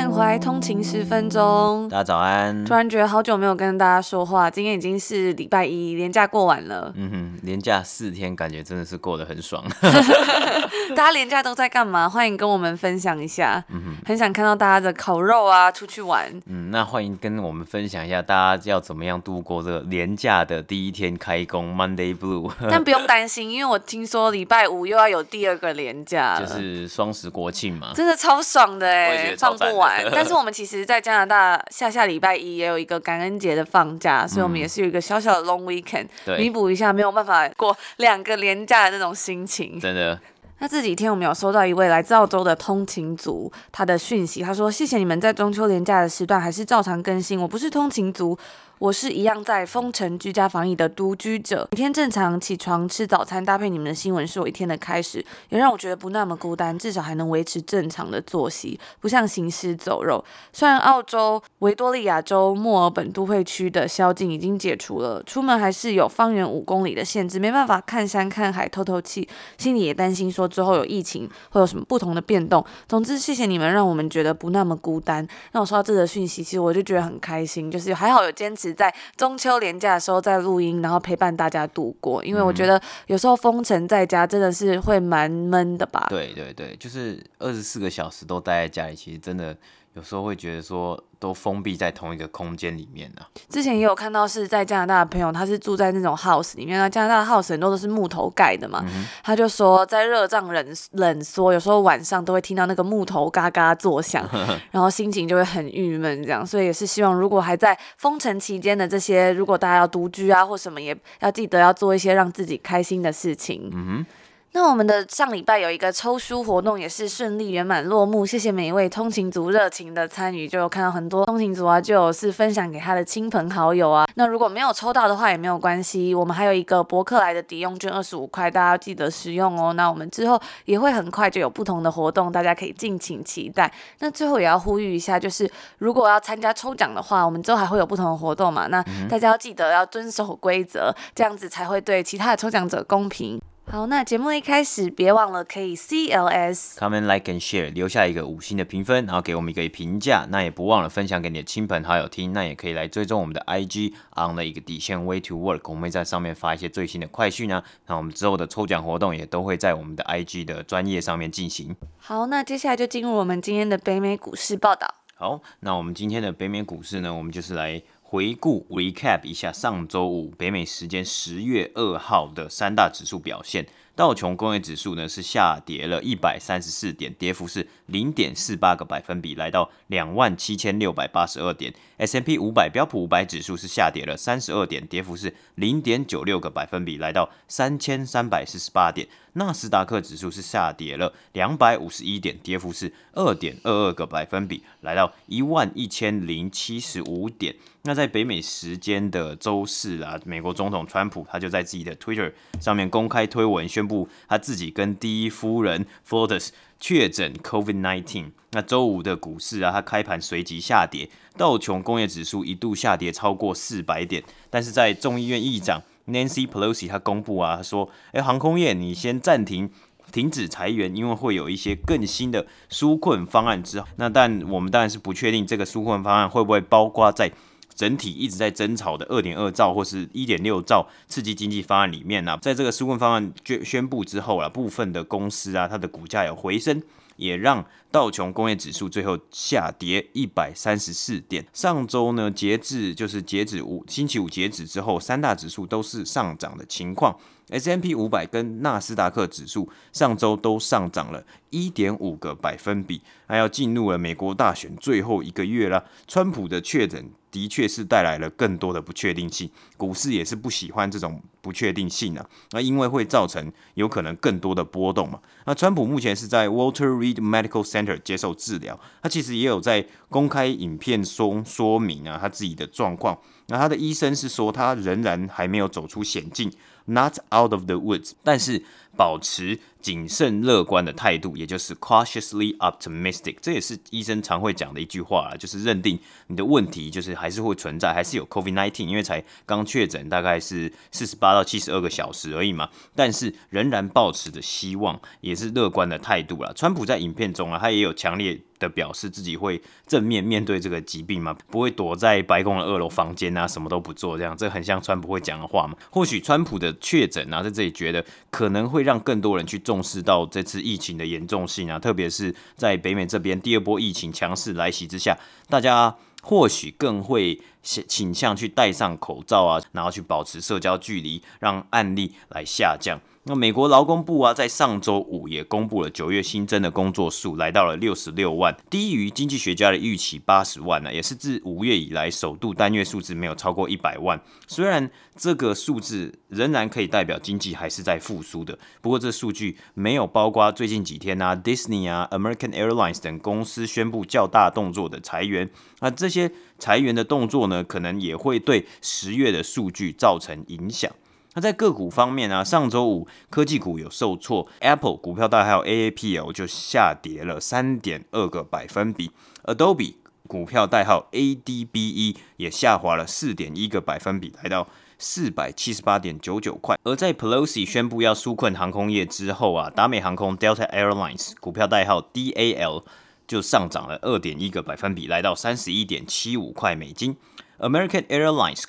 欢迎回来通勤十分钟。大家早安。突然觉得好久没有跟大家说话，今天已经是礼拜一，连假过完了。嗯哼，连假四天，感觉真的是过得很爽。大家连假都在干嘛？欢迎跟我们分享一下。嗯哼，很想看到大家的烤肉啊，出去玩。嗯，那欢迎跟我们分享一下，大家要怎么样度过这个连假的第一天开工 Monday Blue。但不用担心，因为我听说礼拜五又要有第二个连假，就是双十国庆嘛。真的超爽的哎。放不完，但是我们其实，在加拿大下下礼拜一也有一个感恩节的放假，所以我们也是有一个小小的 long weekend，弥补一下没有办法过两个连假的那种心情。真的。那这几天我们有收到一位来自澳洲的通勤族他的讯息，他说：“谢谢你们在中秋连假的时段还是照常更新，我不是通勤族。”我是一样在封城居家防疫的独居者，每天正常起床吃早餐，搭配你们的新闻是我一天的开始，也让我觉得不那么孤单，至少还能维持正常的作息，不像行尸走肉。虽然澳洲维多利亚州墨尔本都会区的宵禁已经解除了，出门还是有方圆五公里的限制，没办法看山看海透透气，心里也担心说之后有疫情会有什么不同的变动。总之，谢谢你们让我们觉得不那么孤单。让我收到这个讯息，其实我就觉得很开心，就是还好有坚持。在中秋连假的时候，在录音，然后陪伴大家度过。因为我觉得有时候封城在家真的是会蛮闷的吧？对对对，就是二十四个小时都待在家里，其实真的有时候会觉得说。都封闭在同一个空间里面呢、啊。之前也有看到是在加拿大的朋友，他是住在那种 house 里面。那加拿大的 house 很多都是木头盖的嘛，嗯、他就说在热胀冷冷缩，有时候晚上都会听到那个木头嘎嘎作响，然后心情就会很郁闷这样。所以也是希望，如果还在封城期间的这些，如果大家要独居啊或什么，也要记得要做一些让自己开心的事情。嗯那我们的上礼拜有一个抽书活动，也是顺利圆满落幕。谢谢每一位通勤族热情的参与，就有看到很多通勤族啊，就有是分享给他的亲朋好友啊。那如果没有抽到的话也没有关系，我们还有一个博客来的抵用券二十五块，大家要记得使用哦。那我们之后也会很快就有不同的活动，大家可以敬请期待。那最后也要呼吁一下，就是如果要参加抽奖的话，我们之后还会有不同的活动嘛。那大家要记得要遵守规则，这样子才会对其他的抽奖者公平。好，那节目一开始，别忘了可以 CLS，comment like and share，留下一个五星的评分，然后给我们一个评价。那也不忘了分享给你的亲朋好友听。那也可以来追踪我们的 IG on 的一个底线 way to work，我们会在上面发一些最新的快讯啊。那我们之后的抽奖活动也都会在我们的 IG 的专业上面进行。好，那接下来就进入我们今天的北美股市报道。好，那我们今天的北美股市呢，我们就是来。回顾 recap 一下上周五北美时间十月二号的三大指数表现。道琼工业指数呢是下跌了一百三十四点，跌幅是零点四八个百分比，来到两万七千六百八十二点。S&P 五百标普五百指数是下跌了三十二点，跌幅是零点九六个百分比，来到三千三百四十八点。纳斯达克指数是下跌了两百五十一点，跌幅是二点二二个百分比，来到一万一千零七十五点。那在北美时间的周四啊，美国总统川普他就在自己的 Twitter 上面公开推文，宣布他自己跟第一夫人 Flores 确诊 COVID-19。那周五的股市啊，它开盘随即下跌，道琼工业指数一度下跌超过四百点，但是在众议院议长 Nancy Pelosi 他公布啊，他说：“诶，航空业你先暂停。”停止裁员，因为会有一些更新的纾困方案之后，那但我们当然是不确定这个纾困方案会不会包括在整体一直在争吵的二点二兆或是一点六兆刺激经济方案里面呢、啊？在这个纾困方案宣宣布之后啊，部分的公司啊，它的股价有回升，也让道琼工业指数最后下跌一百三十四点。上周呢，截至就是截止五星期五截止之后，三大指数都是上涨的情况。S M P 五百跟纳斯达克指数上周都上涨了一点五个百分比，还要进入了美国大选最后一个月啦。川普的确诊的确是带来了更多的不确定性，股市也是不喜欢这种不确定性啊。那因为会造成有可能更多的波动嘛。那川普目前是在 Walter Reed Medical Center 接受治疗，他其实也有在公开影片中说明啊他自己的状况。那他的医生是说他仍然还没有走出险境，Not out of the woods，但是保持谨慎乐观的态度，也就是 cautiously optimistic，这也是医生常会讲的一句话啦，就是认定你的问题就是还是会存在，还是有 COVID-19，因为才刚确诊，大概是四十八到七十二个小时而已嘛，但是仍然抱持着希望，也是乐观的态度啦。川普在影片中啊，他也有强烈的表示自己会正面面对这个疾病嘛，不会躲在白宫的二楼房间啊，什么都不做这样，这很像川普会讲的话嘛。或许川普的确诊啊，在这里觉得可能会让让更多人去重视到这次疫情的严重性啊，特别是在北美这边第二波疫情强势来袭之下，大家或许更会倾向去戴上口罩啊，然后去保持社交距离，让案例来下降。那美国劳工部啊，在上周五也公布了九月新增的工作数，来到了六十六万，低于经济学家的预期八十万呢、也是自五月以来首度单月数字没有超过一百万。虽然这个数字仍然可以代表经济还是在复苏的，不过这数据没有包括最近几天啊，Disney 啊，American Airlines 等公司宣布较大动作的裁员，那这些裁员的动作呢，可能也会对十月的数据造成影响。那在个股方面啊，上周五科技股有受挫，Apple 股票代号 AAPL 就下跌了三点二个百分比，Adobe 股票代号 ADBE 也下滑了四点一个百分比，来到四百七十八点九九块。而在 Pelosi 宣布要纾困航空业之后啊，达美航空 Delta Airlines 股票代号 DAL 就上涨了二点一个百分比，来到三十一点七五块美金，American Airlines。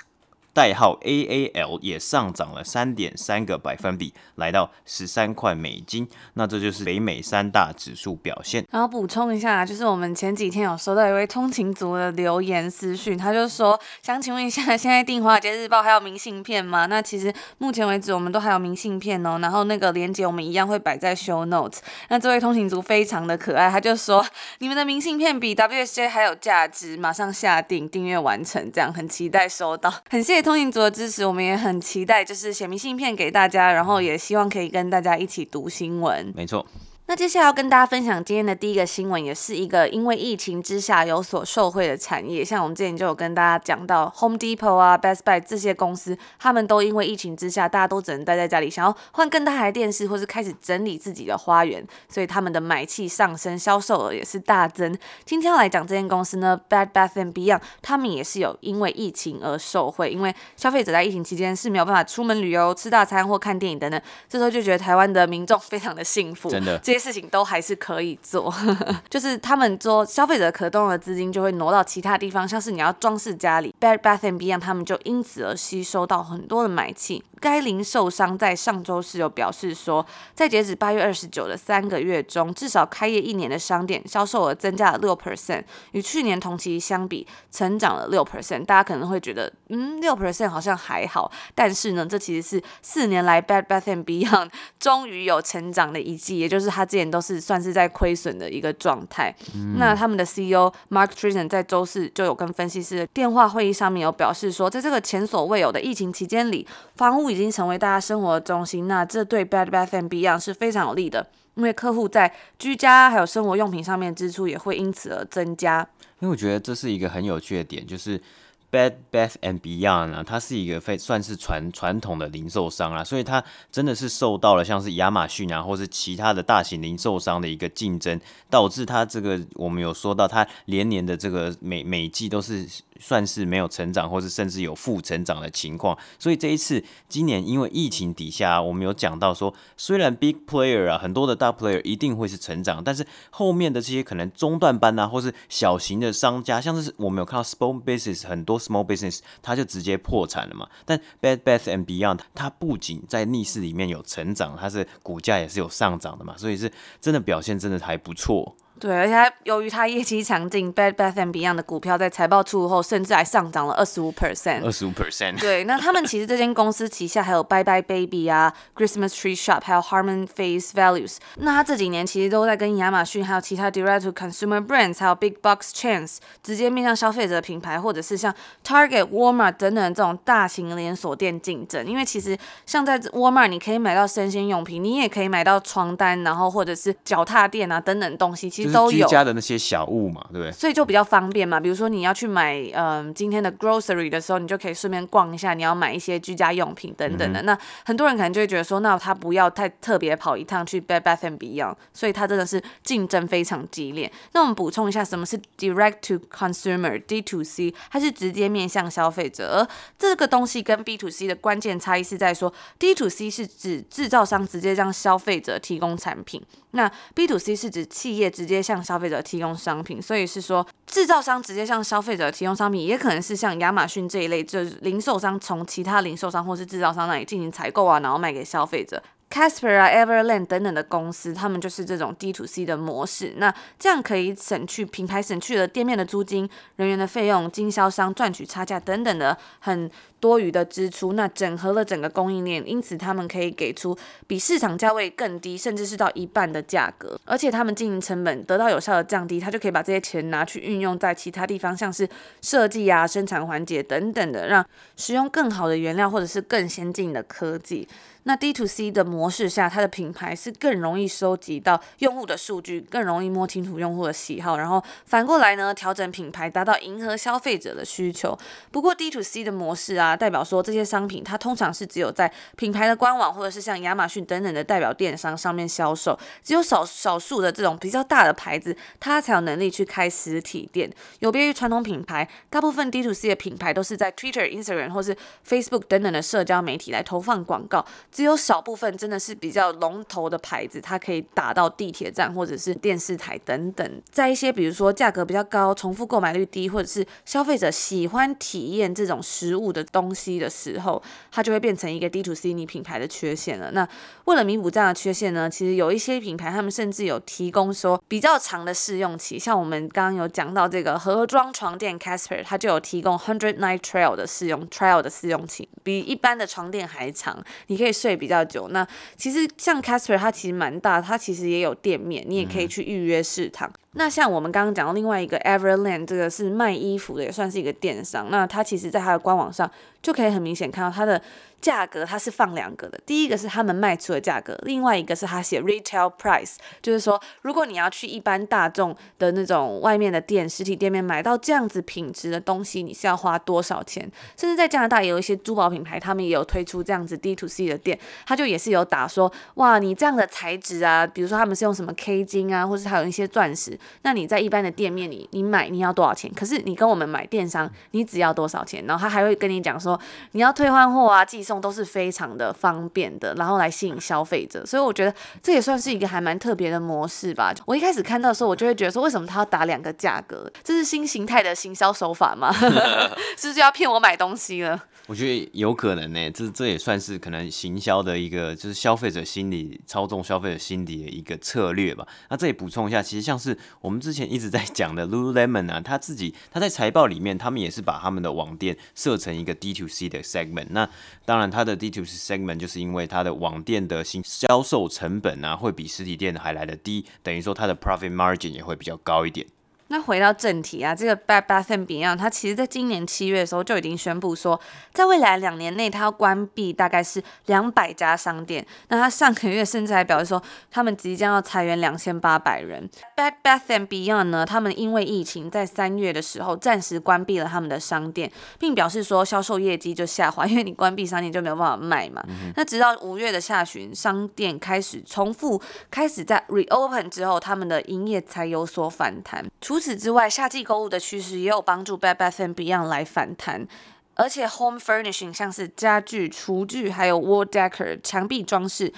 代号 AAL 也上涨了三点三个百分比，来到十三块美金。那这就是北美三大指数表现。然后补充一下，就是我们前几天有收到一位通勤族的留言私讯，他就说想请问一下，现在订《华尔街日报》还有明信片吗？那其实目前为止我们都还有明信片哦。然后那个链接我们一样会摆在 Show Notes。那这位通勤族非常的可爱，他就说你们的明信片比 WSJ 还有价值，马上下订订阅完成，这样很期待收到，很谢谢。通勤族的支持，我们也很期待，就是写明信片给大家，然后也希望可以跟大家一起读新闻。没错。那接下来要跟大家分享今天的第一个新闻，也是一个因为疫情之下有所受惠的产业。像我们之前就有跟大家讲到，Home Depot 啊、Best Buy 这些公司，他们都因为疫情之下，大家都只能待在家里，想要换更大台电视，或是开始整理自己的花园，所以他们的买气上升，销售额也是大增。今天要来讲这间公司呢，Bed Bath and Beyond，他们也是有因为疫情而受惠，因为消费者在疫情期间是没有办法出门旅游、吃大餐或看电影等等，这时候就觉得台湾的民众非常的幸福，真的。事情都还是可以做，就是他们说消费者可动的资金就会挪到其他地方，像是你要装饰家里，Bed Bath and Beyond 他们就因此而吸收到很多的买气。该零售商在上周四有表示说，在截止八月二十九的三个月中，至少开业一年的商店销售额增加了六 percent，与去年同期相比成长了六 percent。大家可能会觉得，嗯，六 percent 好像还好，但是呢，这其实是四年来 Bed Bath and Beyond 终于有成长的一季，也就是他之前都是算是在亏损的一个状态。嗯、那他们的 CEO Mark Trizan 在周四就有跟分析师的电话会议上面有表示说，在这个前所未有的疫情期间里，房屋已经成为大家生活的中心，那这对 Bed Bath and Beyond 是非常有利的，因为客户在居家还有生活用品上面支出也会因此而增加。因为我觉得这是一个很有趣的点，就是 Bed Bath and Beyond 啊，它是一个非算是传传统的零售商啊，所以它真的是受到了像是亚马逊啊，或是其他的大型零售商的一个竞争，导致它这个我们有说到它连年的这个每每季都是。算是没有成长，或是甚至有负成长的情况。所以这一次，今年因为疫情底下，我们有讲到说，虽然 big player 啊，很多的大 player 一定会是成长，但是后面的这些可能中段班啊，或是小型的商家，像是我们有看到 small business 很多 small business，它就直接破产了嘛。但 Bed Bath and Beyond 它不仅在逆势里面有成长，它是股价也是有上涨的嘛，所以是真的表现真的还不错。对，而且它由于它业绩强劲，Bed Bath and Beyond 的股票在财报出炉后，甚至还上涨了二十五 percent。二十五 percent。对，那他们其实这间公司旗下还有 Bye Bye Baby 啊，Christmas Tree Shop，还有 Harmon Face Values。那他这几年其实都在跟亚马逊还有其他 Direct to Consumer Brands，还有 Big Box Chains 直接面向消费者的品牌，或者是像 Target、Walmart 等等这种大型连锁店竞争。因为其实像在 Walmart，你可以买到生鲜用品，你也可以买到床单，然后或者是脚踏垫啊等等东西，其实。都有居家的那些小物嘛，对不对？所以就比较方便嘛。比如说你要去买嗯、呃、今天的 grocery 的时候，你就可以顺便逛一下。你要买一些居家用品等等的。嗯、那很多人可能就会觉得说，那他不要太特别跑一趟去 Bed Bath and Beyond。所以它真的是竞争非常激烈。那我们补充一下，什么是 Direct to Consumer（D to C）？它是直接面向消费者。而这个东西跟 B to C 的关键差异是在说，D to C 是指制造商直接向消费者提供产品，那 B to C 是指企业直接向消费者提供商品，所以是说制造商直接向消费者提供商品，也可能是像亚马逊这一类，就是零售商从其他零售商或是制造商那里进行采购啊，然后卖给消费者。Casper，Everland 等等的公司，他们就是这种 D to C 的模式。那这样可以省去品牌省去了店面的租金、人员的费用、经销商赚取差价等等的很多余的支出。那整合了整个供应链，因此他们可以给出比市场价位更低，甚至是到一半的价格。而且他们经营成本得到有效的降低，他就可以把这些钱拿去运用在其他地方，像是设计啊、生产环节等等的，让使用更好的原料或者是更先进的科技。那 D to C 的模式下，它的品牌是更容易收集到用户的数据，更容易摸清楚用户的喜好，然后反过来呢，调整品牌，达到迎合消费者的需求。不过 D to C 的模式啊，代表说这些商品它通常是只有在品牌的官网或者是像亚马逊等等的代表电商上面销售，只有少少数的这种比较大的牌子，它才有能力去开实体店。有别于传统品牌，大部分 D to C 的品牌都是在 Twitter、Instagram 或是 Facebook 等等的社交媒体来投放广告。只有少部分真的是比较龙头的牌子，它可以打到地铁站或者是电视台等等。在一些比如说价格比较高、重复购买率低，或者是消费者喜欢体验这种实物的东西的时候，它就会变成一个 D to C 你品牌的缺陷了。那为了弥补这样的缺陷呢，其实有一些品牌他们甚至有提供说比较长的试用期，像我们刚刚有讲到这个盒装床垫 Casper，它就有提供 Hundred Night Trial 的试用 Trial 的试用期，比一般的床垫还长，你可以。睡比较久，那其实像 Casper 它其实蛮大，它其实也有店面，你也可以去预约试躺。嗯那像我们刚刚讲到另外一个 Everland，这个是卖衣服的，也算是一个电商。那它其实在它的官网上就可以很明显看到它的价格，它是放两个的。第一个是他们卖出的价格，另外一个是他写 Retail Price，就是说如果你要去一般大众的那种外面的店、实体店面买到这样子品质的东西，你是要花多少钱？甚至在加拿大也有一些珠宝品牌，他们也有推出这样子 D to C 的店，他就也是有打说，哇，你这样的材质啊，比如说他们是用什么 K 金啊，或是还有一些钻石。那你在一般的店面里，你买你要多少钱？可是你跟我们买电商，你只要多少钱？然后他还会跟你讲说，你要退换货啊、寄送都是非常的方便的，然后来吸引消费者。所以我觉得这也算是一个还蛮特别的模式吧。我一开始看到的时候，我就会觉得说，为什么他要打两个价格？这是新形态的行销手法吗？是不是要骗我买东西了？我觉得有可能呢、欸，这这也算是可能行销的一个，就是消费者心理操纵消费者心理的一个策略吧。那这里补充一下，其实像是我们之前一直在讲的 Lululemon 啊，他自己他在财报里面，他们也是把他们的网店设成一个 D to C 的 segment。那当然，它的 D to C segment 就是因为它的网店的新销售成本啊，会比实体店还来得低，等于说它的 profit margin 也会比较高一点。那回到正题啊，这个 Bad Bath and Beyond，它其实在今年七月的时候就已经宣布说，在未来两年内，它要关闭大概是两百家商店。那它上个月甚至还表示说，他们即将要裁员两千八百人。Bad Bath and Beyond 呢，他们因为疫情，在三月的时候暂时关闭了他们的商店，并表示说销售业绩就下滑，因为你关闭商店就没有办法卖嘛。嗯、那直到五月的下旬，商店开始重复开始在 reopen 之后，他们的营业才有所反弹。除除此之外，夏季购物的趋势也有帮助 Bed Bath and Beyond 来反弹，而且 Home Furnishing 像是家具、厨具，还有 Wall Decor 墙壁装饰，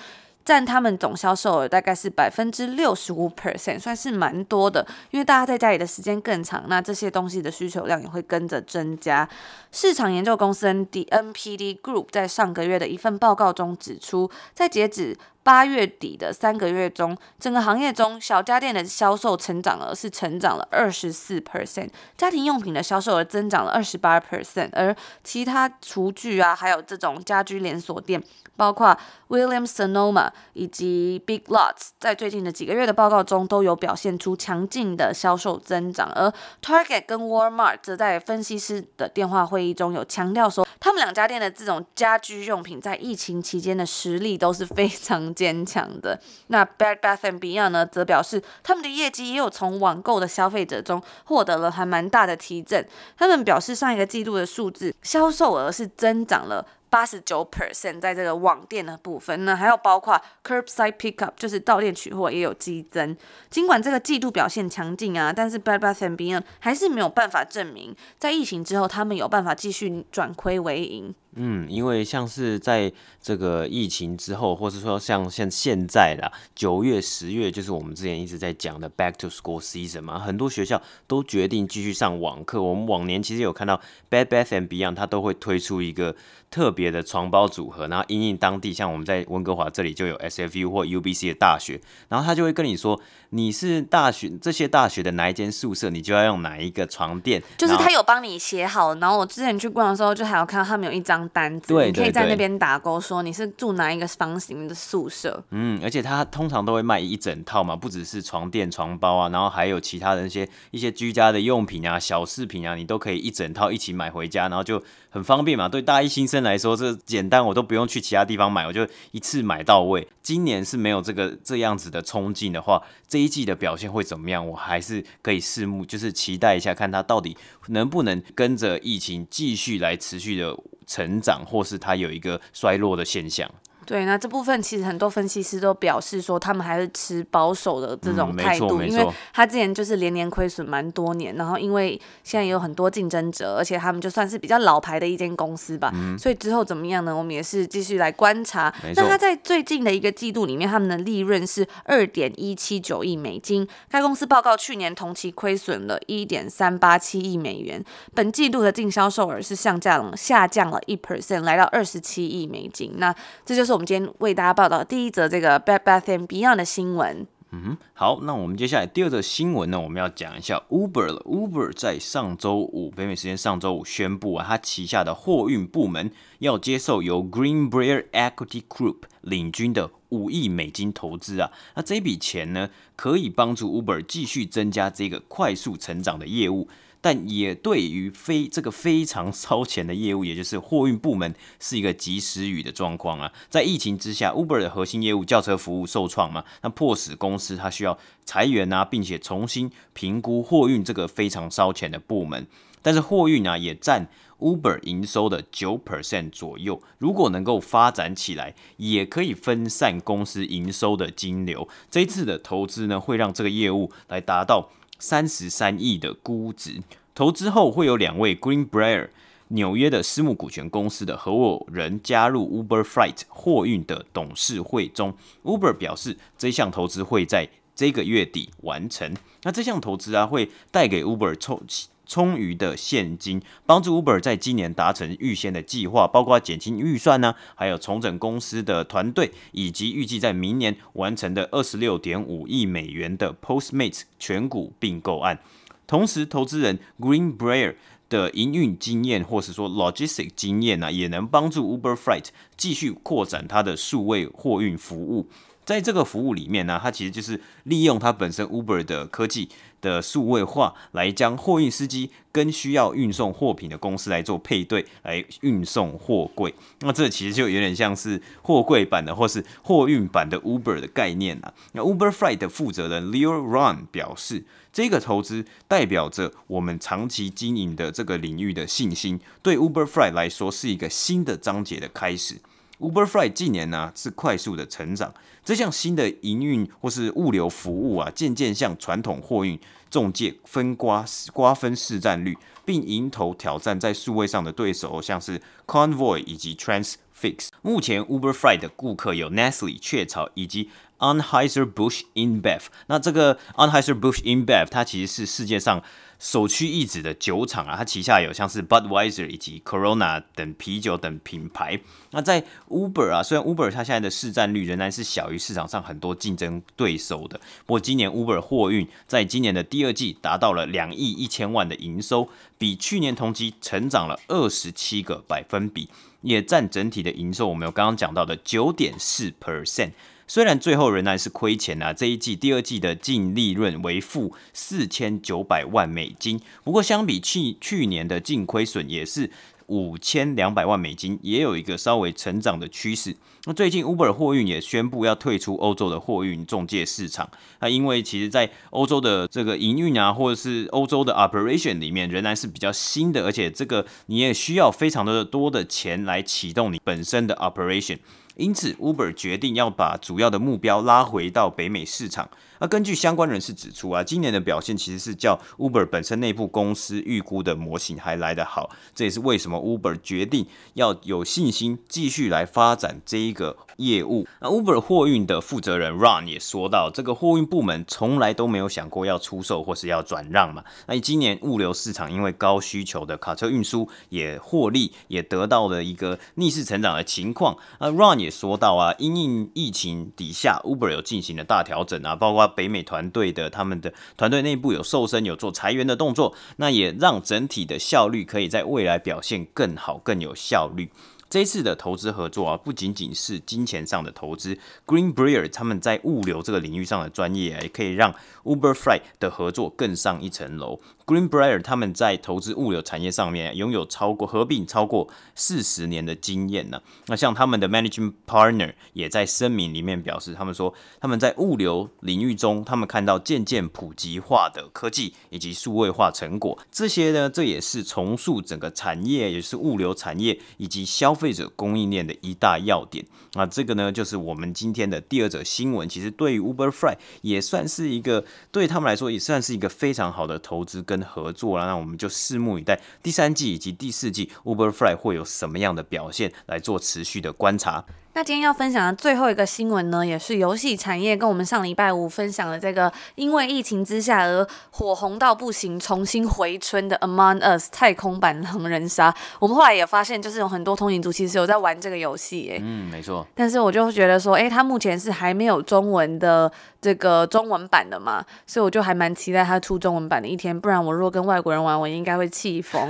占他们总销售额大概是百分之六十五 percent，算是蛮多的。因为大家在家里的时间更长，那这些东西的需求量也会跟着增加。市场研究公司 NPD Group 在上个月的一份报告中指出，在截止八月底的三个月中，整个行业中小家电的销售成长额是成长了二十四 percent，家庭用品的销售额增长了二十八 percent，而其他厨具啊，还有这种家居连锁店，包括 Williams Sonoma 以及 Big Lots，在最近的几个月的报告中都有表现出强劲的销售增长，而 Target 跟 Walmart 则在分析师的电话会议中有强调说，他们两家店的这种家居用品在疫情期间的实力都是非常坚强的。那 Bed Bath and Beyond 呢，则表示他们的业绩也有从网购的消费者中获得了还蛮大的提振。他们表示上一个季度的数字销售额是增长了。八十九 percent 在这个网店的部分，那还有包括 curbside pickup，就是到店取货也有激增。尽管这个季度表现强劲啊，但是 Bed Bath and Beyond 还是没有办法证明，在疫情之后他们有办法继续转亏为盈。嗯，因为像是在这个疫情之后，或是说像像现在啦，九月、十月，就是我们之前一直在讲的 Back to School Season 嘛，很多学校都决定继续上网课。我们往年其实有看到 Bed Bath and Beyond，它都会推出一个特别的床包组合，然后因应当地，像我们在温哥华这里就有 SFU 或 UBC 的大学，然后他就会跟你说，你是大学这些大学的哪一间宿舍，你就要用哪一个床垫，就是他有帮你写好。然后我之前去逛的时候，就还有看到他们有一张。单子，对，你可以在那边打勾，说你是住哪一个房型的宿舍。嗯，而且他通常都会卖一整套嘛，不只是床垫、床包啊，然后还有其他的那些一些居家的用品啊、小饰品啊，你都可以一整套一起买回家，然后就很方便嘛。对大一新生来说，这简单，我都不用去其他地方买，我就一次买到位。今年是没有这个这样子的冲劲的话，这一季的表现会怎么样？我还是可以拭目，就是期待一下，看他到底能不能跟着疫情继续来持续的。成长，或是他有一个衰落的现象。对，那这部分其实很多分析师都表示说，他们还是持保守的这种态度，嗯、因为他之前就是连年亏损蛮多年，然后因为现在也有很多竞争者，而且他们就算是比较老牌的一间公司吧，嗯、所以之后怎么样呢？我们也是继续来观察。那他在最近的一个季度里面，他们的利润是二点一七九亿美金，该公司报告去年同期亏损了一点三八七亿美元，本季度的净销售额是下降下降了一 percent，来到二十七亿美金。那这就是。我们今天为大家报道第一则这个 Bad Bath and Beyond 的新闻。嗯，好，那我们接下来第二则新闻呢，我们要讲一下 Uber 了。Uber 在上周五，北美时间上周五宣布啊，它旗下的货运部门要接受由 Greenbrier Equity Group 领军的五亿美金投资啊。那这笔钱呢，可以帮助 Uber 继续增加这个快速成长的业务。但也对于非这个非常烧钱的业务，也就是货运部门，是一个及时雨的状况啊。在疫情之下，Uber 的核心业务轿车服务受创嘛，那迫使公司它需要裁员啊，并且重新评估货运这个非常烧钱的部门。但是货运啊，也占 Uber 营收的九 percent 左右。如果能够发展起来，也可以分散公司营收的金流。这一次的投资呢，会让这个业务来达到。三十三亿的估值，投资后会有两位 Greenbrier 纽约的私募股权公司的合伙人加入 Uber Freight 货运的董事会中。Uber 表示，这项投资会在这个月底完成。那这项投资啊，会带给 Uber 充充裕的现金，帮助 Uber 在今年达成预先的计划，包括减轻预算呢，还有重整公司的团队，以及预计在明年完成的二十六点五亿美元的 Postmates 全股并购案。同时，投资人 Greenbrier 的营运经验，或是说 Logistic 经验呢，也能帮助 Uber Freight 继续扩展它的数位货运服务。在这个服务里面呢，它其实就是利用它本身 Uber 的科技的数位化，来将货运司机跟需要运送货品的公司来做配对，来运送货柜。那这其实就有点像是货柜版的，或是货运版的 Uber 的概念啊。那 Uber Freight 的负责人 Leo Ron 表示，这个投资代表着我们长期经营的这个领域的信心，对 Uber Freight 来说是一个新的章节的开始。UberFry 近年呢、是快速的成长，这项新的营运或是物流服务啊，渐渐向传统货运中介分瓜瓜分市占率，并迎头挑战在数位上的对手，像是 Convoy 以及 Trans Fix。目前 UberFry 的顾客有 Nestle 雀巢以及 Anheuser-Busch InBev。那这个 Anheuser-Busch InBev 它其实是世界上首屈一指的酒厂啊，它旗下有像是 Budweiser 以及 Corona 等啤酒等品牌。那在 Uber 啊，虽然 Uber 它现在的市占率仍然是小于市场上很多竞争对手的，不过今年 Uber 货运在今年的第二季达到了两亿一千万的营收，比去年同期成长了二十七个百分比，也占整体的营收，我们有刚刚讲到的九点四 percent。虽然最后仍然是亏钱啊，这一季第二季的净利润为负四千九百万美金，不过相比去去年的净亏损也是五千两百万美金，也有一个稍微成长的趋势。那最近 Uber 货运也宣布要退出欧洲的货运中介市场，那因为其实在欧洲的这个营运啊，或者是欧洲的 operation 里面仍然是比较新的，而且这个你也需要非常的多的钱来启动你本身的 operation。因此，Uber 决定要把主要的目标拉回到北美市场。那根据相关人士指出啊，今年的表现其实是较 Uber 本身内部公司预估的模型还来得好。这也是为什么 Uber 决定要有信心继续来发展这一个业务。那 Uber 货运的负责人 Ron 也说到，这个货运部门从来都没有想过要出售或是要转让嘛。那今年物流市场因为高需求的卡车运输也获利，也得到了一个逆势成长的情况。那 Ron 也也说到啊，因应疫情底下，Uber 有进行了大调整啊，包括北美团队的他们的团队内部有瘦身，有做裁员的动作，那也让整体的效率可以在未来表现更好，更有效率。这次的投资合作啊，不仅仅是金钱上的投资，Greenbrier 他们在物流这个领域上的专业，也可以让 Uber Freight 的合作更上一层楼。Greenbrier 他们在投资物流产业上面拥有超过合并超过四十年的经验呢。那像他们的 Managing Partner 也在声明里面表示，他们说他们在物流领域中，他们看到渐渐普及化的科技以及数位化成果。这些呢，这也是重塑整个产业，也是物流产业以及消费。者供应链的一大要点，那这个呢，就是我们今天的第二则新闻。其实对于 Uber Freight 也算是一个，对他们来说也算是一个非常好的投资跟合作了。那我们就拭目以待第三季以及第四季 Uber Fly 会有什么样的表现，来做持续的观察。那今天要分享的最后一个新闻呢，也是游戏产业跟我们上礼拜五分享的这个因为疫情之下而火红到不行，重新回春的 Among Us 太空版狼人杀。我们后来也发现，就是有很多通勤族其实有在玩这个游戏，哎，嗯，没错。但是我就觉得说，哎，它目前是还没有中文的这个中文版的嘛，所以我就还蛮期待它出中文版的一天。不然我如果跟外国人玩，我应该会气疯，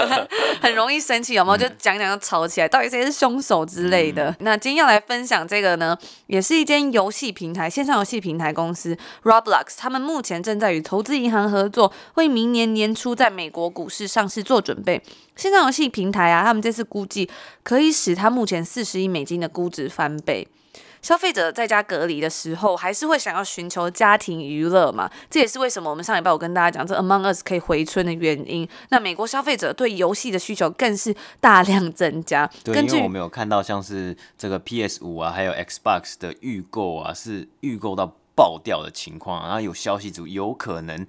很容易生气，有没有？就讲讲就吵起来，到底谁是凶手之类的。嗯、那今天要来分享这个呢，也是一间游戏平台，线上游戏平台公司 Roblox，他们目前正在与投资银行合作，为明年年初在美国股市上市做准备。线上游戏平台啊，他们这次估计可以使它目前四十亿美金的估值翻倍。消费者在家隔离的时候，还是会想要寻求家庭娱乐嘛？这也是为什么我们上礼拜我跟大家讲这 Among Us 可以回春的原因。那美国消费者对游戏的需求更是大量增加。对，因为我们有看到像是这个 PS 五啊，还有 Xbox 的预购啊，是预购到爆掉的情况。然后有消息组有可能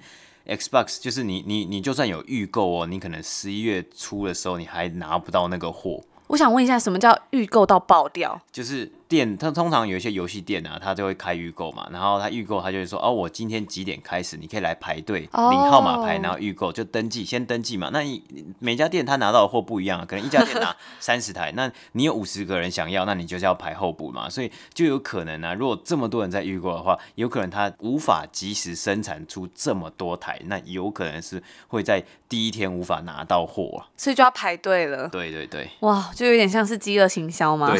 Xbox 就是你你你就算有预购哦，你可能十一月初的时候你还拿不到那个货。我想问一下，什么叫预购到爆掉？就是。店它通常有一些游戏店啊，它就会开预购嘛，然后它预购，它就会说哦，我今天几点开始，你可以来排队领号码牌，然后预购就登记，先登记嘛。那你每家店他拿到的货不一样啊，可能一家店拿 三十台，那你有五十个人想要，那你就是要排候补嘛，所以就有可能啊，如果这么多人在预购的话，有可能他无法及时生产出这么多台，那有可能是会在第一天无法拿到货啊，所以就要排队了。对对对，哇，就有点像是饥饿行销嘛。对，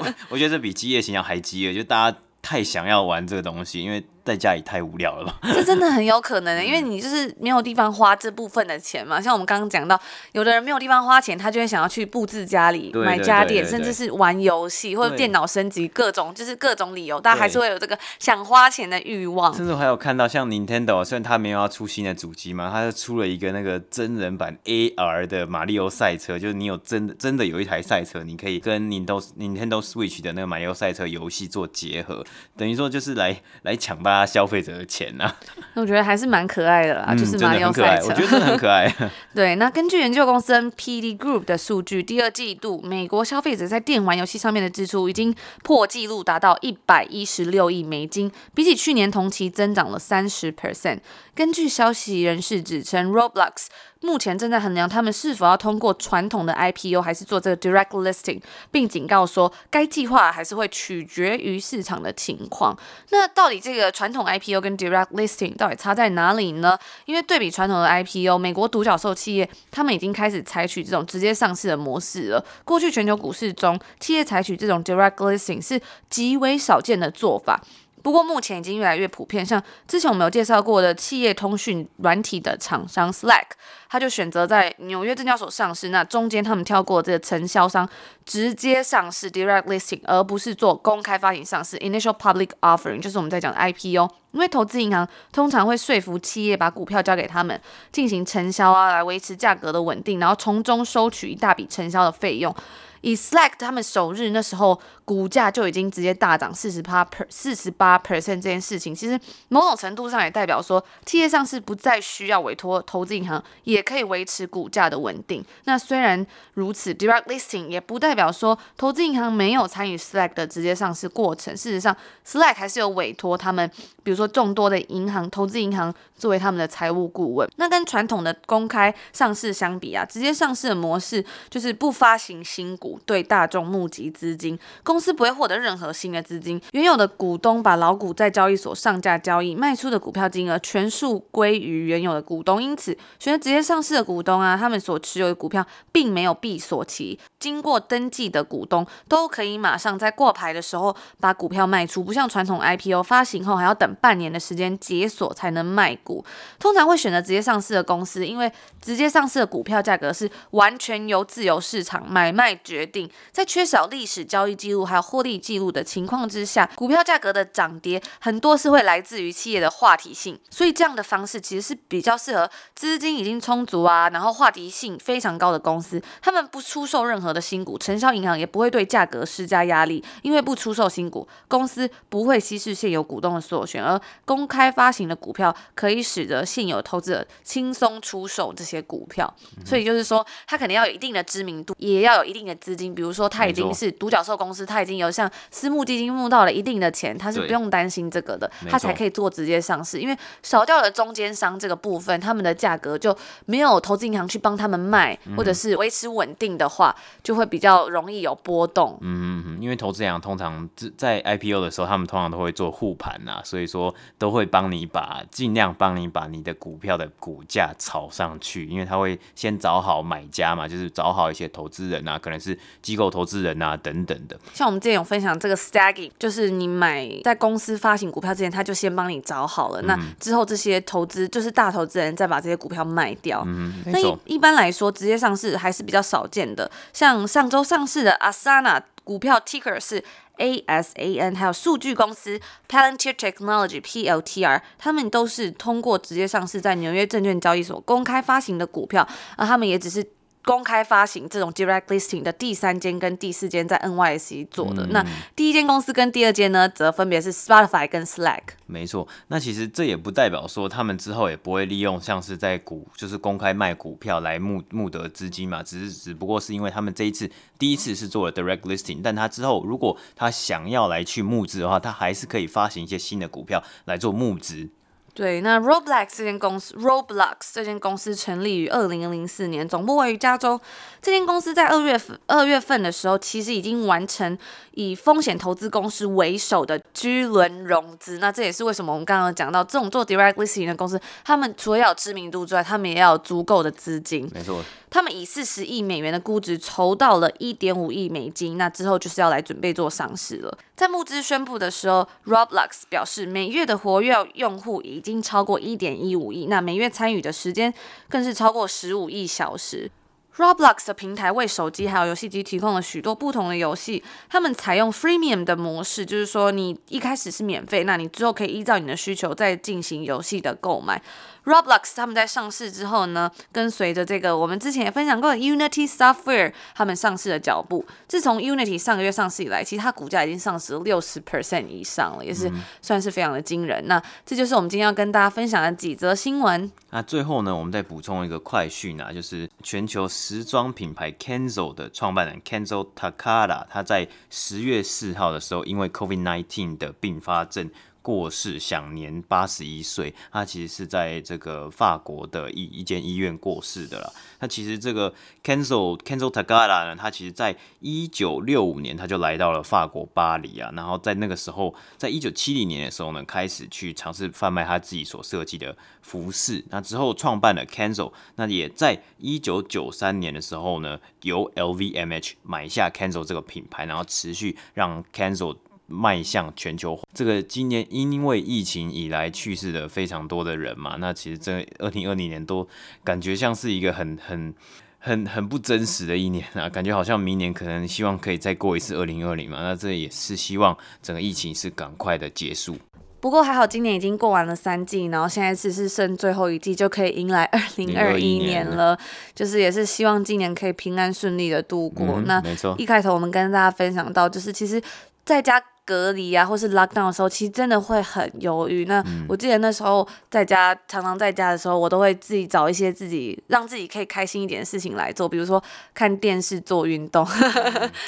我，我觉得。比基业形象还基业，就大家太想要玩这个东西，因为。在家里太无聊了吧？这真的很有可能的，因为你就是没有地方花这部分的钱嘛。像我们刚刚讲到，有的人没有地方花钱，他就会想要去布置家里、买家电，甚至是玩游戏或者电脑升级，各种就是各种理由，大家还是会有这个想花钱的欲望。甚至还有看到像 Nintendo，虽然他没有要出新的主机嘛，他就出了一个那个真人版 AR 的马里奥赛车，就是你有真的真的有一台赛车，你可以跟 Nintendo Nintendo Switch 的那个马里奥赛车游戏做结合，等于说就是来来抢吧。大家消费者的钱啊。那我觉得还是蛮可爱的啦，嗯、就是马里奥赛车，我觉得真的很可爱。对，那根据研究公司 NPD Group 的数据，第二季度美国消费者在电玩游戏上面的支出已经破纪录，达到一百一十六亿美金，比起去年同期增长了三十 percent。根据消息人士指称，Roblox 目前正在衡量他们是否要通过传统的 IPO，还是做这个 Direct Listing，并警告说该计划还是会取决于市场的情况。那到底这个传统 IPO 跟 Direct Listing 到底差在哪里呢？因为对比传统的 IPO，美国独角兽企业他们已经开始采取这种直接上市的模式了。过去全球股市中，企业采取这种 Direct Listing 是极为少见的做法。不过目前已经越来越普遍，像之前我们有介绍过的企业通讯软体的厂商 Slack，他就选择在纽约证交所上市。那中间他们跳过这个承销商直接上市 （Direct Listing），而不是做公开发行上市 （Initial Public Offering），就是我们在讲的 IPO。因为投资银行通常会说服企业把股票交给他们进行承销啊，来维持价格的稳定，然后从中收取一大笔承销的费用。以 Slack 他们首日那时候股价就已经直接大涨四十八 per 四十八 percent 这件事情，其实某种程度上也代表说，企业上市不再需要委托投资银行，也可以维持股价的稳定。那虽然如此，Direct Listing 也不代表说投资银行没有参与 Slack 的直接上市过程。事实上，Slack 还是有委托他们，比如说众多的银行、投资银行作为他们的财务顾问。那跟传统的公开上市相比啊，直接上市的模式就是不发行新股。对大众募集资金，公司不会获得任何新的资金。原有的股东把老股在交易所上架交易，卖出的股票金额全数归于原有的股东。因此，选择直接上市的股东啊，他们所持有的股票并没有闭锁期，经过登记的股东都可以马上在挂牌的时候把股票卖出，不像传统 IPO 发行后还要等半年的时间解锁才能卖股。通常会选择直接上市的公司，因为直接上市的股票价格是完全由自由市场买卖决。决定在缺少历史交易记录还有获利记录的情况之下，股票价格的涨跌很多是会来自于企业的话题性，所以这样的方式其实是比较适合资金已经充足啊，然后话题性非常高的公司。他们不出售任何的新股，承销银行也不会对价格施加压力，因为不出售新股，公司不会稀释现有股东的所有权，而公开发行的股票可以使得现有投资者轻松出售这些股票。所以就是说，他肯定要有一定的知名度，也要有一定的资金，比如说他已经是独角兽公司，他已经有像私募基金募到了一定的钱，他是不用担心这个的，他才可以做直接上市。因为少掉了中间商这个部分，他们的价格就没有投资银行去帮他们卖，或者是维持稳定的话，就会比较容易有波动。嗯嗯，因为投资银行通常在 IPO 的时候，他们通常都会做护盘呐，所以说都会帮你把尽量帮你把你的股票的股价炒上去，因为他会先找好买家嘛，就是找好一些投资人啊，可能是。机构投资人啊，等等的，像我们之前有分享这个 stagging，就是你买在公司发行股票之前，他就先帮你找好了。嗯、那之后这些投资就是大投资人再把这些股票卖掉。嗯，那一一般来说，直接上市还是比较少见的。像上周上市的 Asana 股票 ticker 是 ASAN，还有数据公司 Palantir Technology PLTR，他们都是通过直接上市在纽约证券交易所公开发行的股票，而他们也只是。公开发行这种 direct listing 的第三间跟第四间在 NYSE 做的，嗯、那第一间公司跟第二间呢，则分别是 Spotify 跟 Slack。没错，那其实这也不代表说他们之后也不会利用像是在股就是公开卖股票来募募得资金嘛，只是只不过是因为他们这一次第一次是做了 direct listing，但他之后如果他想要来去募资的话，他还是可以发行一些新的股票来做募资。对，那 Roblox 这间公司，Roblox 这间公司成立于二零零四年，总部位于加州。这间公司在二月份二月份的时候，其实已经完成以风险投资公司为首的 G 轮融资。那这也是为什么我们刚刚讲到，这种做 Direct Listing 的公司，他们除了要有知名度之外，他们也要有足够的资金。没错。他们以四十亿美元的估值筹到了一点五亿美金，那之后就是要来准备做上市了。在募资宣布的时候，Roblox 表示每月的活跃用户已经超过一点一五亿，那每月参与的时间更是超过十五亿小时。Roblox 的平台为手机还有游戏机提供了许多不同的游戏，他们采用 freemium 的模式，就是说你一开始是免费，那你之后可以依照你的需求再进行游戏的购买。Roblox 他们在上市之后呢，跟随着这个我们之前也分享过的 Unity Software 他们上市的脚步。自从 Unity 上个月上市以来，其实它股价已经上市六十 percent 以上了，也是算是非常的惊人。那这就是我们今天要跟大家分享的几则新闻。那最后呢，我们再补充一个快讯啊，就是全球时装品牌 Kenzo 的创办人 Kenzo Takada，他在十月四号的时候，因为 COVID-19 的并发症。过世，享年八十一岁。他其实是在这个法国的一一间医院过世的啦。那其实这个 Kenzo Kenzo Takada 呢，他其实在一九六五年他就来到了法国巴黎啊，然后在那个时候，在一九七零年的时候呢，开始去尝试贩卖他自己所设计的服饰。那之后创办了 Kenzo，那也在一九九三年的时候呢，由 LVMH 买下 Kenzo 这个品牌，然后持续让 Kenzo。迈向全球化，这个今年因为疫情以来去世的非常多的人嘛，那其实这二零二零年都感觉像是一个很很很很不真实的一年啊，感觉好像明年可能希望可以再过一次二零二零嘛，那这也是希望整个疫情是赶快的结束。不过还好，今年已经过完了三季，然后现在只是剩最后一季就可以迎来二零二一年了，就是也是希望今年可以平安顺利的度过。嗯、那没错，一开头我们跟大家分享到，就是其实在家。隔离啊，或是 lockdown 的时候，其实真的会很犹豫。那我记得那时候在家，常常在家的时候，我都会自己找一些自己让自己可以开心一点的事情来做，比如说看电视、做运动。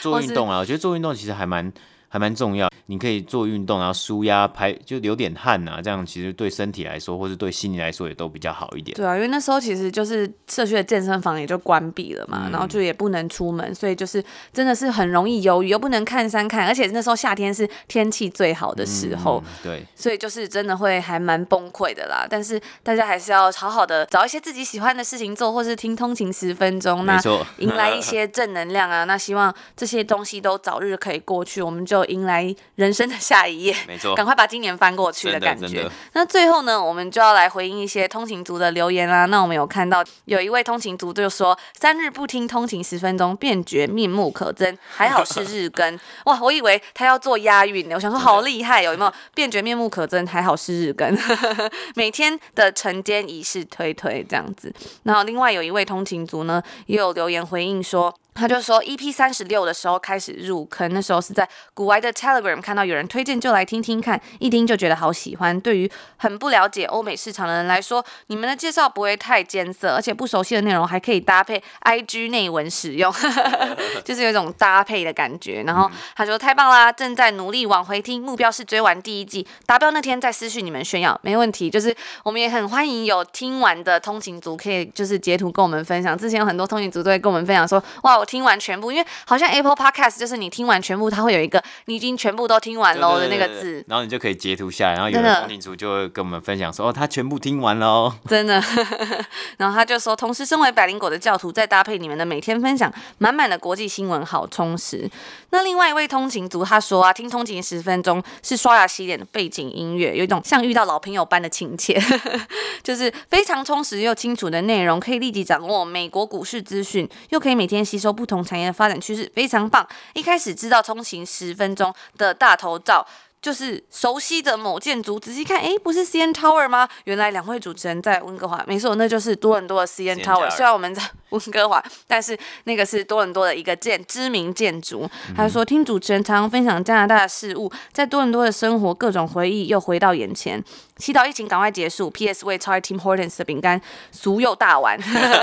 做运动啊，我觉得做运动其实还蛮还蛮重要。你可以做运动，然后舒压，排就流点汗呐，这样其实对身体来说，或是对心理来说也都比较好一点。对啊，因为那时候其实就是社区的健身房也就关闭了嘛，嗯、然后就也不能出门，所以就是真的是很容易忧郁，又不能看山看，而且那时候夏天是天气最好的时候，嗯、对，所以就是真的会还蛮崩溃的啦。但是大家还是要好好的找一些自己喜欢的事情做，或是听通勤十分钟，那 迎来一些正能量啊。那希望这些东西都早日可以过去，我们就迎来人生的下一页。没错，赶快把今年翻过去的感觉。那最后呢，我们就要来回应一些通勤族的留言啦。那我们有看到有一位通勤族就说：“三日不听通勤十分钟，便觉面目可憎。还好是日更。”哇，我以为他要做押韵呢。我想说好厉害哦，有没有？便觉面目可憎，还好是日更。每天的晨间仪式推推这样子。然后另外有一位通勤族呢，也有留言回应说。他就说，EP 三十六的时候开始入坑，那时候是在古玩的 Telegram 看到有人推荐，就来听听看，一听就觉得好喜欢。对于很不了解欧美市场的人来说，你们的介绍不会太艰涩，而且不熟悉的内容还可以搭配 IG 内文使用，就是有一种搭配的感觉。然后他说太棒啦，正在努力往回听，目标是追完第一季，达标那天再私讯你们炫耀，没问题。就是我们也很欢迎有听完的通勤族，可以就是截图跟我们分享。之前有很多通勤族都会跟我们分享说，哇，我。听完全部，因为好像 Apple Podcast 就是你听完全部，它会有一个你已经全部都听完喽的那个字，然后你就可以截图下来，然后有的通勤族就会跟我们分享说，哦，他全部听完喽，真的。然后他就说，同时身为百灵果的教徒，再搭配你们的每天分享，满满的国际新闻，好充实。那另外一位通勤族他说啊，听通勤十分钟是刷牙洗脸的背景音乐，有一种像遇到老朋友般的亲切，就是非常充实又清楚的内容，可以立即掌握美国股市资讯，又可以每天吸收。不同产业的发展趋势非常棒。一开始知道通勤十分钟的大头照，就是熟悉的某建筑，仔细看，哎，不是 CN Tower 吗？原来两位主持人在温哥华，没错，那就是多伦多的 CN Tower。虽然我们在 温哥华，但是那个是多伦多的一个建知名建筑。他说，听主持人常常分享加拿大的事物，在多伦多的生活，各种回忆又回到眼前。祈祷疫情赶快结束。P.S. 为超爱 Tim Hortons 的饼干，俗又大碗。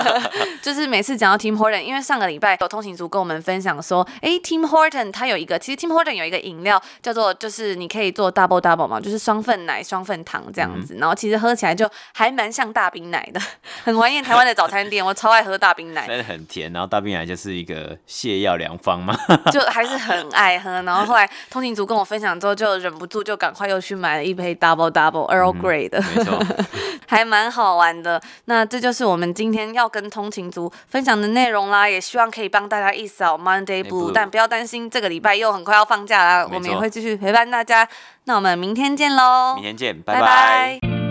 就是每次讲到 Tim Hortons，因为上个礼拜有通勤族跟我们分享说，哎，Tim Hortons 它有一个，其实 Tim Hortons 有一个饮料叫做，就是你可以做 double double 嘛，就是双份奶、双份糖这样子。嗯、然后其实喝起来就还蛮像大冰奶的，很怀念台湾的早餐店，我超爱喝大冰奶。真的很甜，然后大冰奶就是一个泻药良方嘛，就还是很爱喝。然后后来通勤族跟我分享之后，就忍不住就赶快又去买了一杯 double double。Great 的，没错，还蛮好玩的。那这就是我们今天要跟通勤族分享的内容啦，也希望可以帮大家一扫 Monday Blue。但不要担心，这个礼拜又很快要放假啦，我们也会继续陪伴大家。那我们明天见喽！明天见，拜拜。拜拜。